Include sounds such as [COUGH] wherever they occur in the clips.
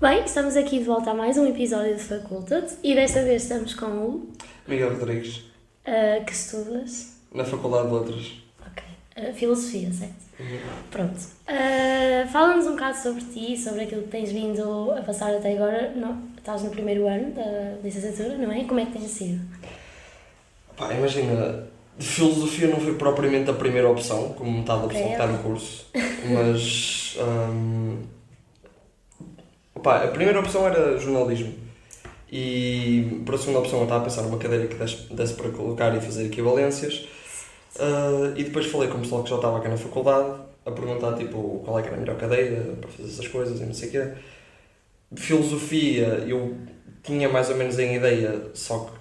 Bem, estamos aqui de volta a mais um episódio de Facultad e desta vez estamos com o Miguel Rodrigues, uh, que estudas. na Faculdade de Letras. Ok. Uh, filosofia, certo? Pronto. Uh, Fala-nos um bocado sobre ti, sobre aquilo que tens vindo a passar até agora. Não, estás no primeiro ano da licenciatura, não é? Como é que tens sido? Pá, imagina, de filosofia não foi propriamente a primeira opção, como metade da pessoa que está no curso, mas. [LAUGHS] hum, pá, a primeira opção era jornalismo. E para a segunda opção eu estava a pensar numa cadeira que desse, desse para colocar e fazer equivalências. Ah, e depois falei com o pessoal que já estava cá na faculdade a perguntar tipo, qual é que era a melhor cadeira para fazer essas coisas e não sei o quê. Filosofia eu tinha mais ou menos em ideia, só que.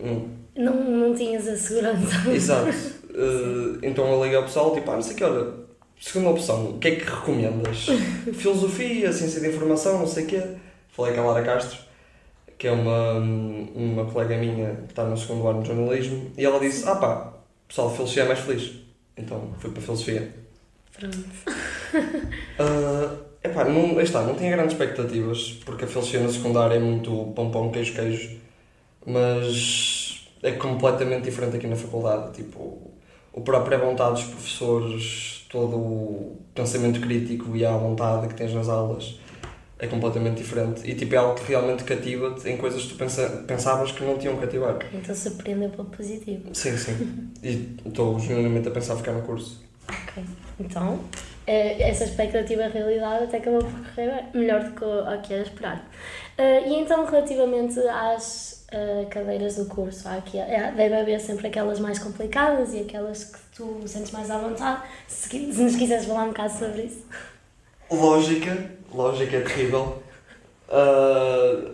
hum, Não, não tinhas a segurança. Exato. Uh, [LAUGHS] então eu liguei ao pessoal, tipo, ah, não sei que hora. Segunda opção, o que é que recomendas? [LAUGHS] Filosofia, ciência de informação, não sei o quê. Falei com a Lara Castro, que é uma, uma colega minha que está no segundo ano de jornalismo, e ela disse: Ah pá, pessoal de filosofia é mais feliz. Então fui para filosofia. Pronto. Uh, [LAUGHS] epá, não, está, não tinha grandes expectativas, porque a filosofia no secundário é muito pão pão, queijo queijo, mas é completamente diferente aqui na faculdade. Tipo, o próprio à vontade dos professores, todo o pensamento crítico e à vontade que tens nas aulas é completamente diferente. E tipo, é algo que realmente cativa-te em coisas que tu pensa, pensavas que não tinham cativar. Então surpreendeu pelo positivo. Sim, sim. E estou genuinamente a pensar ficar no curso. Ok. Então, eh, essa expectativa realidade até acabou por correr melhor do que o o que era esperado. Eh, E então, relativamente às eh, cadeiras do curso, há aqui, é, deve haver sempre aquelas mais complicadas e aquelas que tu sentes mais à vontade. Se, se nos quiseres falar um bocado sobre isso. Lógica, lógica é terrível. Ah,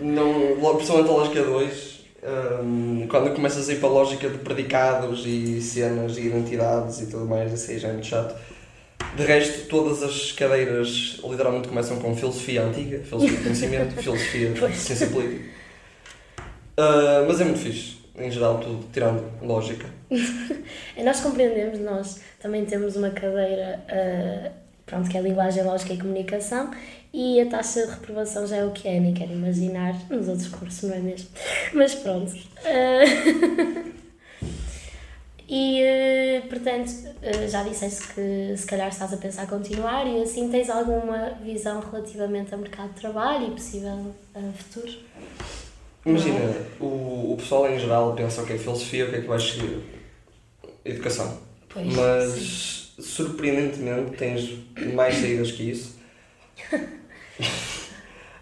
não, lo- principalmente a lógica 2, ah, quando começas a ir para a lógica de predicados e cenas e identidades e tudo mais, isso aí já é muito chato. De resto, todas as cadeiras literalmente começam com filosofia antiga, filosofia de conhecimento, [LAUGHS] filosofia de ciência política. Ah, mas é muito fixe, em geral, tudo, tirando lógica. E [LAUGHS] nós compreendemos, nós também temos uma cadeira, eh, pronto, que é Linguagem, Lógica e Comunicação, e a taxa de reprovação já é o que é, nem quero imaginar nos outros cursos, não é mesmo? [LAUGHS] Mas pronto. Eh, [LAUGHS] e, portanto, já disseste que se calhar estás a pensar continuar e assim tens alguma visão relativamente ao mercado de trabalho e possível futuro? Imagina, o, o pessoal em geral pensa, ok, filosofia, o que é que vais seguir? Educação. Pois. Mas, surpreendentemente, tens mais saídas que isso. [LAUGHS]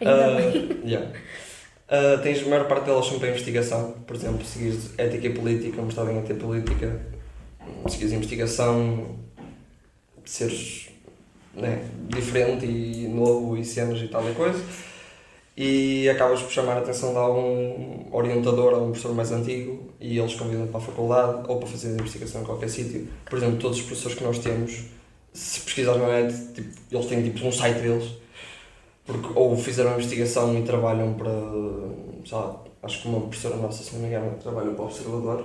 Ainda bem. yeah. Ah, tens a maior parte delas são para investigação. Por exemplo, seguires ética e política, mestrado em ética e política, seguires investigação, seres né, diferente e novo e cenas e tal e coisa. E acabas por chamar a atenção de algum orientador ou um professor mais antigo e eles convidam para a faculdade ou para fazer investigação em qualquer sítio. Por exemplo, todos os professores que nós temos, se pesquisares na net, tipo, eles têm tipo, um site deles porque ou fizeram investigação e trabalham para, lá, acho que uma professora nossa, se não me engano, trabalha para o Observador.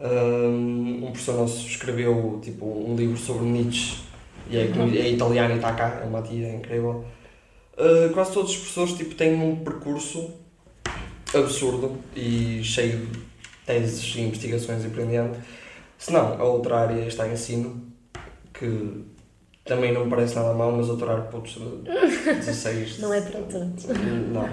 Um, professor nosso escreveu tipo, um livro sobre Nietzsche e é, é italiano e está cá, é uma tia incrível. Uh, quase todos os professores tipo, têm um percurso absurdo e cheio de teses e investigações empreendendo. Se não, a outra área está em ensino, que também não me parece nada mal, mas doutorar putos de 16. Não é para todos. Não, não.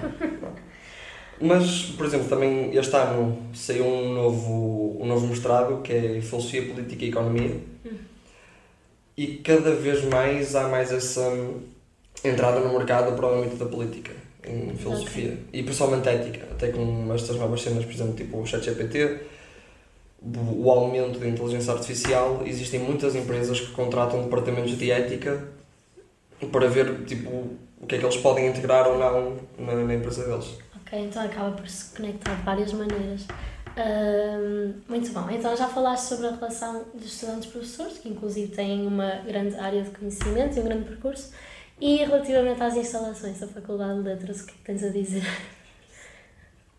Mas, por exemplo, também este ano saiu um novo, um novo mestrado que é Filosofia, Política e Economia. E cada vez mais há mais essa entrada no mercado âmbito da política, em filosofia. E principalmente ética, até com estas novas cenas, por exemplo, tipo o ChatGPT, o o aumento da inteligência artificial, existem muitas empresas que contratam departamentos de ética para ver tipo, o que é que eles podem integrar ou não na, na empresa deles. Ok, então acaba por se conectar de várias maneiras. Muito bom. Então já falaste sobre a relação dos estudantes-professores, que inclusive têm uma grande área de conhecimento e um grande percurso. E relativamente às instalações da Faculdade de Letras, o que é que tens a dizer?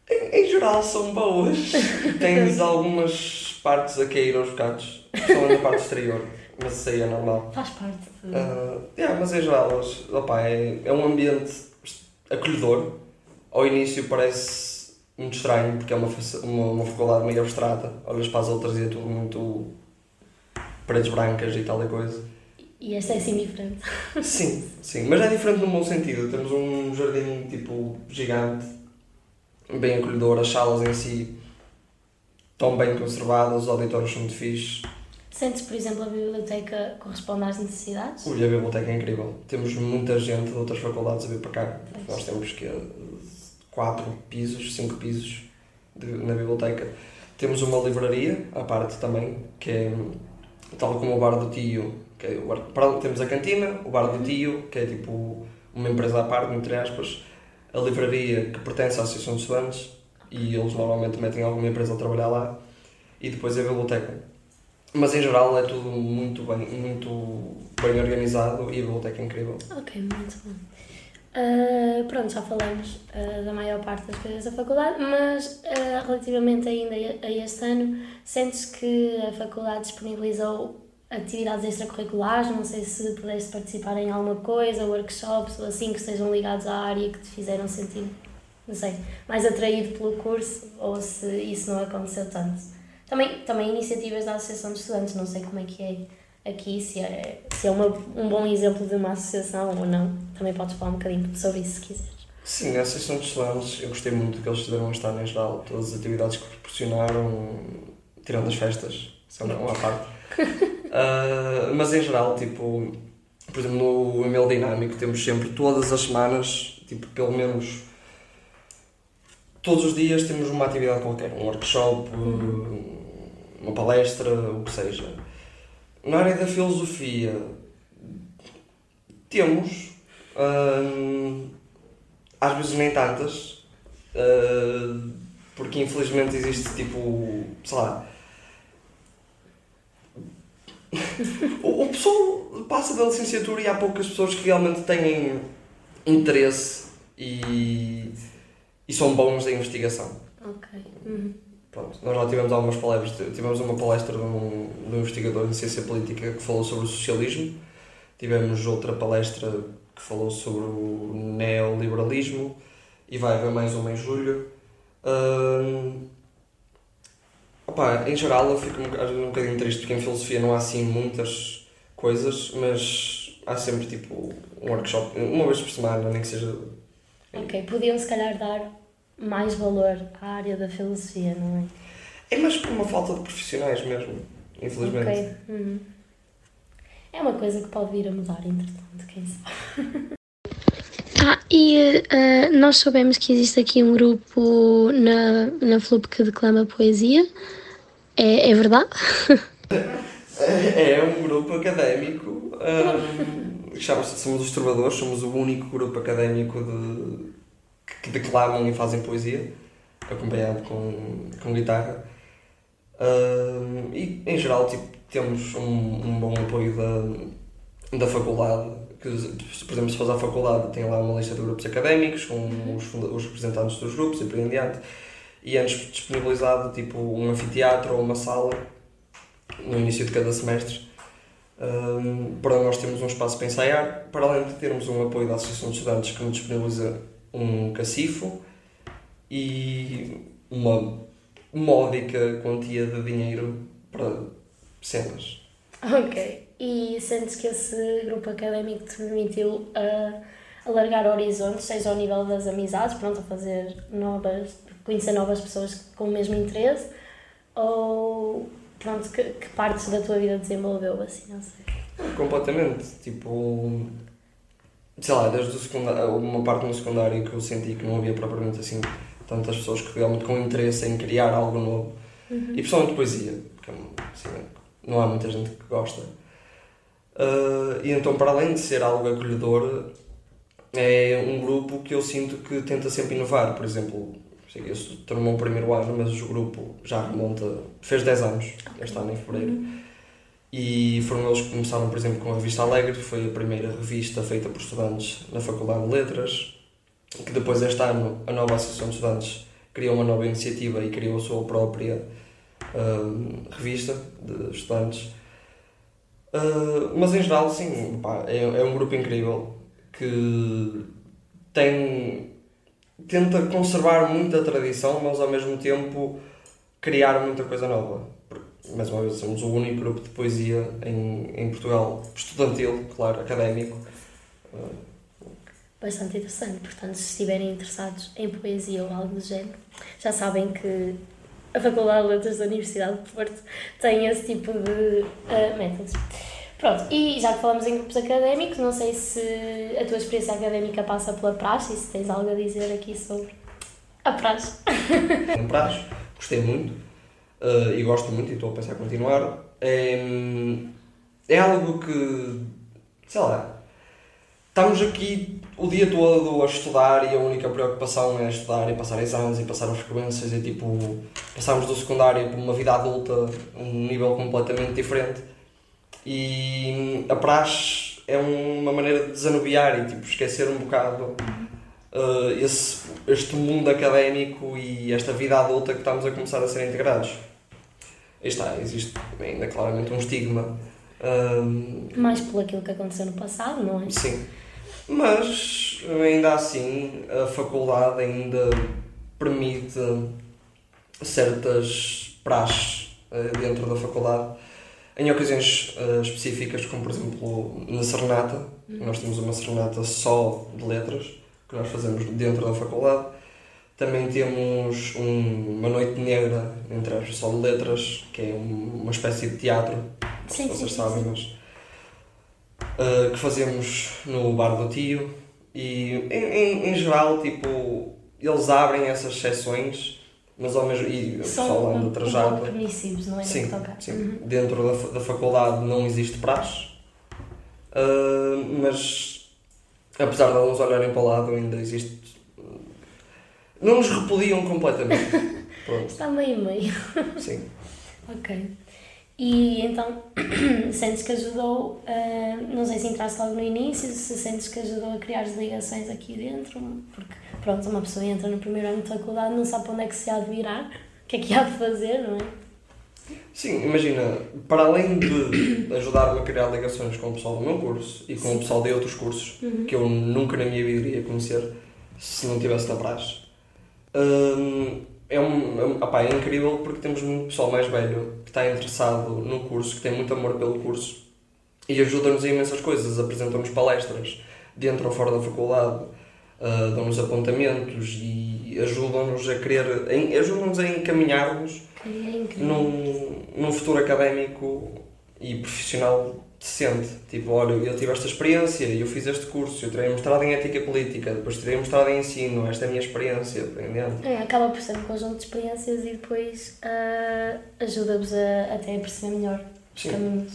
Em, em geral são boas. [LAUGHS] Tens algumas partes a cair aos bocados, só na parte exterior, mas isso aí é normal. Faz parte. De... Uh, yeah, mas em geral, opa, é, é um ambiente acolhedor. Ao início parece muito estranho, porque é uma, uma, uma faculdade meio abstrata. Olhas para as outras e é tudo muito paredes brancas e tal e coisa. E esta é assim diferente. Sim, sim, mas é diferente no bom sentido. Temos um jardim tipo gigante, bem acolhedor, as salas em si estão bem conservadas, os auditórios são muito fixes. Sentes, por exemplo, a biblioteca corresponde às necessidades? Ui, a biblioteca é incrível. Temos muita gente de outras faculdades a vir para cá. Nós temos que quatro pisos, cinco pisos de- na biblioteca. Temos uma livraria à parte também, que é tal como o bar do tio. Que é o bar, para- temos a cantina, o bar do tio, que é tipo uma empresa à parte, entre aspas, a livraria que pertence à Associação de Estudantes e eles normalmente metem alguma empresa a trabalhar lá e depois a biblioteca. Mas em geral é tudo muito bem, muito bem organizado e a biblioteca é incrível. Ok, muito bom. Ah, pronto, já falamos ah, da maior parte das coisas da faculdade, mas ah, relativamente ainda a este ano, sentes que a faculdade disponibilizou atividades extracurriculares? Não sei se pudeste participar em alguma coisa, workshops ou assim que estejam ligados à área que te fizeram sentir, não sei, mais atraído pelo curso ou se isso não aconteceu tanto. Também, também iniciativas da Associação de Estudantes, não sei como é que é aqui, se é, se é uma, um bom exemplo de uma associação ou não. Também podes falar um bocadinho sobre isso se quiseres. Sim, na Associação de Estudantes eu gostei muito do que eles fizeram este ano em geral, todas as atividades que proporcionaram, tirando as festas, são à parte. [LAUGHS] Ah, mas em geral, tipo, por exemplo, no e-mail dinâmico temos sempre todas as semanas, tipo, pelo menos todos os dias temos uma atividade qualquer, um workshop, uma palestra, o que seja. Na área da filosofia temos, hum, às vezes nem tantas, hum, porque infelizmente existe tipo, sei lá, o, o pessoal passa da licenciatura e há poucas pessoas que realmente têm interesse e, e são bons em investigação. Ok. Uhum. Pronto, nós já tivemos algumas palestras, tivemos uma palestra de um, de um investigador em ciência política que falou sobre o socialismo, tivemos outra palestra que falou sobre o neoliberalismo e vai haver mais uma em julho. Hum, opa, em geral eu fico um, às vezes um bocadinho triste porque em filosofia não há assim muitas coisas, mas há sempre tipo um workshop, uma vez por semana, nem que seja Ok, podiam se calhar dar mais valor à área da filosofia, não é? É mais por uma falta de profissionais mesmo, infelizmente. Ok. Uhum. É uma coisa que pode vir a mudar, entretanto, quem sabe. [LAUGHS] Ah, e eh, nós soubemos que existe aqui um grupo na, na FLUP que declama poesia. É, é verdade? [LAUGHS] É, um grupo académico. hum, chama-se Somos os Trovadores, somos o único grupo académico de, que declamam e fazem poesia, acompanhado com, com guitarra. Hum, e em geral tipo, temos um, um bom apoio da, da faculdade. Que, por exemplo, se fores à faculdade, tem lá uma lista de grupos académicos com os, os representantes dos grupos e por aí em diante. E é-nos disponibilizado tipo, um anfiteatro ou uma sala no início de cada semestre, um, para nós termos um espaço para ensaiar, para além de termos um apoio da Associação de Estudantes que nos disponibiliza um cacifo e uma módica quantia de dinheiro para cenas. Ok. E sentes que esse grupo académico te permitiu ah, alargar horizontes, seja ao nível das amizades, pronto, a fazer novas, conhecer novas pessoas com o mesmo interesse, ou pronto, que, que partes da tua vida desenvolveu, assim, não sei. Completamente. Tipo, sei lá, desde o secundário, uma parte no secundário que eu senti que não havia propriamente assim tantas pessoas que realmente com interesse em criar algo novo. E principalmente poesia, porque assim, não há muita gente que gosta. Ah, e então, para além de ser algo acolhedor, é um grupo que eu sinto que tenta sempre inovar. Por exemplo, sei que eu estou no meu primeiro ano, mas o grupo já remonta, fez 10 anos, este ano em fevereiro. E foram eles que começaram, por exemplo, com a Revista Alegre, que foi a primeira revista feita por estudantes na Faculdade de Letras, que depois, este ano, a nova Associação de Estudantes criou uma nova iniciativa e criou a sua própria uh, revista de estudantes. Uh, mas em geral, sim, pá, é, é um grupo incrível que tem tenta conservar muita tradição, mas ao mesmo tempo criar muita coisa nova. Porque, mais uma vez, somos o único grupo de poesia em, em Portugal, estudantil, claro, académico. Bastante interessante, portanto, se estiverem interessados em poesia ou algo do género, já sabem que a Faculdade de Letras da Universidade de Porto tem esse tipo de uh, métodos. Pronto, e já que falamos em grupos académicos, não sei se a tua experiência académica passa pela praxe e se tens algo a dizer aqui sobre a praxe. [LAUGHS] Em praxe, gostei muito uh, e gosto muito e estou a pensar em continuar. É, é algo que, sei lá, estamos aqui o dia todo a estudar e a única preocupação é estudar e passar exames e passar as frequências e tipo, passarmos do secundário para uma vida adulta, um nível completamente diferente e a praxe é uma maneira de desanuviar e tipo, esquecer um bocado uh, esse, este mundo académico e esta vida adulta que estamos a começar a ser integrados. Aí está, existe ainda claramente um estigma. Uh, Mais por aquilo que aconteceu no passado, não é? Sim. Mas ainda assim a faculdade ainda permite certas praxes uh, dentro da faculdade em ocasiões uh, específicas, como por exemplo na serenata, uhum. nós temos uma serenata só de letras, que nós fazemos dentro da faculdade. Também temos um, uma noite negra, entre as só de letras, que é um, uma espécie de teatro, sim, vocês sim, sabem, sim. mas uh, que fazemos no bar do tio. E em, em, em geral, tipo, eles abrem essas sessões mas ao mesmo e o pessoal anda trajado. Um permissivos, não é? Sim, sim. Uhum. Dentro da, da faculdade não existe praxe, uh, mas apesar de alguns olharem para o lado, ainda existe. Não nos repudiam completamente. [LAUGHS] Está meio meio. Sim. ok. E então, [CLEARS THROAT] sentes que ajudou, uh, não sei se entraste logo no início, se sentes que ajudou a criar as ligações aqui dentro, porque pronto, uma pessoa entra no primeiro ano de faculdade, não sabe para onde é que se há de virar, o que é que há de fazer, não é? Sim, imagina, para além de ajudar-me a criar ligações com o pessoal do meu curso e com Sim. o pessoal de outros cursos, uhum. que eu nunca na minha vida iria conhecer se não tivesse na praxe, hum, é, um, é, um, opá, é incrível porque temos muito pessoal mais velho que está interessado no curso, que tem muito amor pelo curso e ajuda-nos em imensas coisas, apresentam-nos palestras dentro ou fora da faculdade, uh, dão-nos apontamentos e ajudam-nos a querer, ajudam-nos a encaminhar-nos é num, num futuro académico e profissional decente. Tipo, olha, eu tive esta experiência, eu fiz este curso, eu tirei mestrado em ética política, depois tirei mestrado em ensino, esta é a minha experiência, aprendendo. É, acaba por ser um conjunto de experiências e depois uh, ajuda-vos a até a perceber melhor os Sim. caminhos.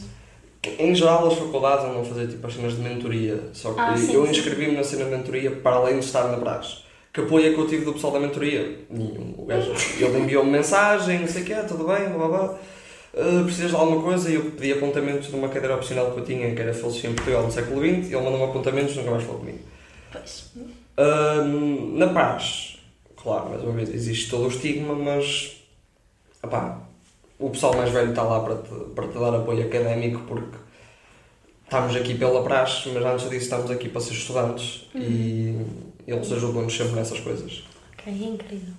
Em geral, as faculdades andam a fazer tipo as cenas de mentoria, só que ah, sim, eu inscrevi-me na cena de mentoria para além de estar na praxe. Que apoio é que eu tive do pessoal da mentoria? Nenhum. O gajo, ele enviou-me mensagem, não sei o quê, tudo bem, blá blá blá uh, precisas de alguma coisa e eu pedi apontamentos de uma cadeira opcional que eu tinha, que era Filosofia em Portugal no século XX, e ele mandou-me apontamentos e nunca mais falou comigo. Pois. Uh, na paz, claro, mais uma vez, existe todo o estigma, mas opá, o pessoal mais velho está lá para te, para te dar apoio académico porque estamos aqui pela praxe, mas antes disso estamos aqui para ser estudantes uhum. e eles ajudam-nos sempre nessas coisas. Ok, incrível.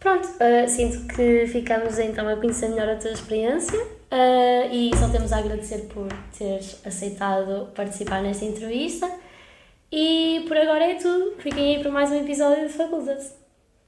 Pronto, uh, sinto que ficamos então a conhecer melhor a tua experiência uh, e só temos a agradecer por teres aceitado participar nesta entrevista. E por agora é tudo. Fiquem aí para mais um episódio de Faculdade.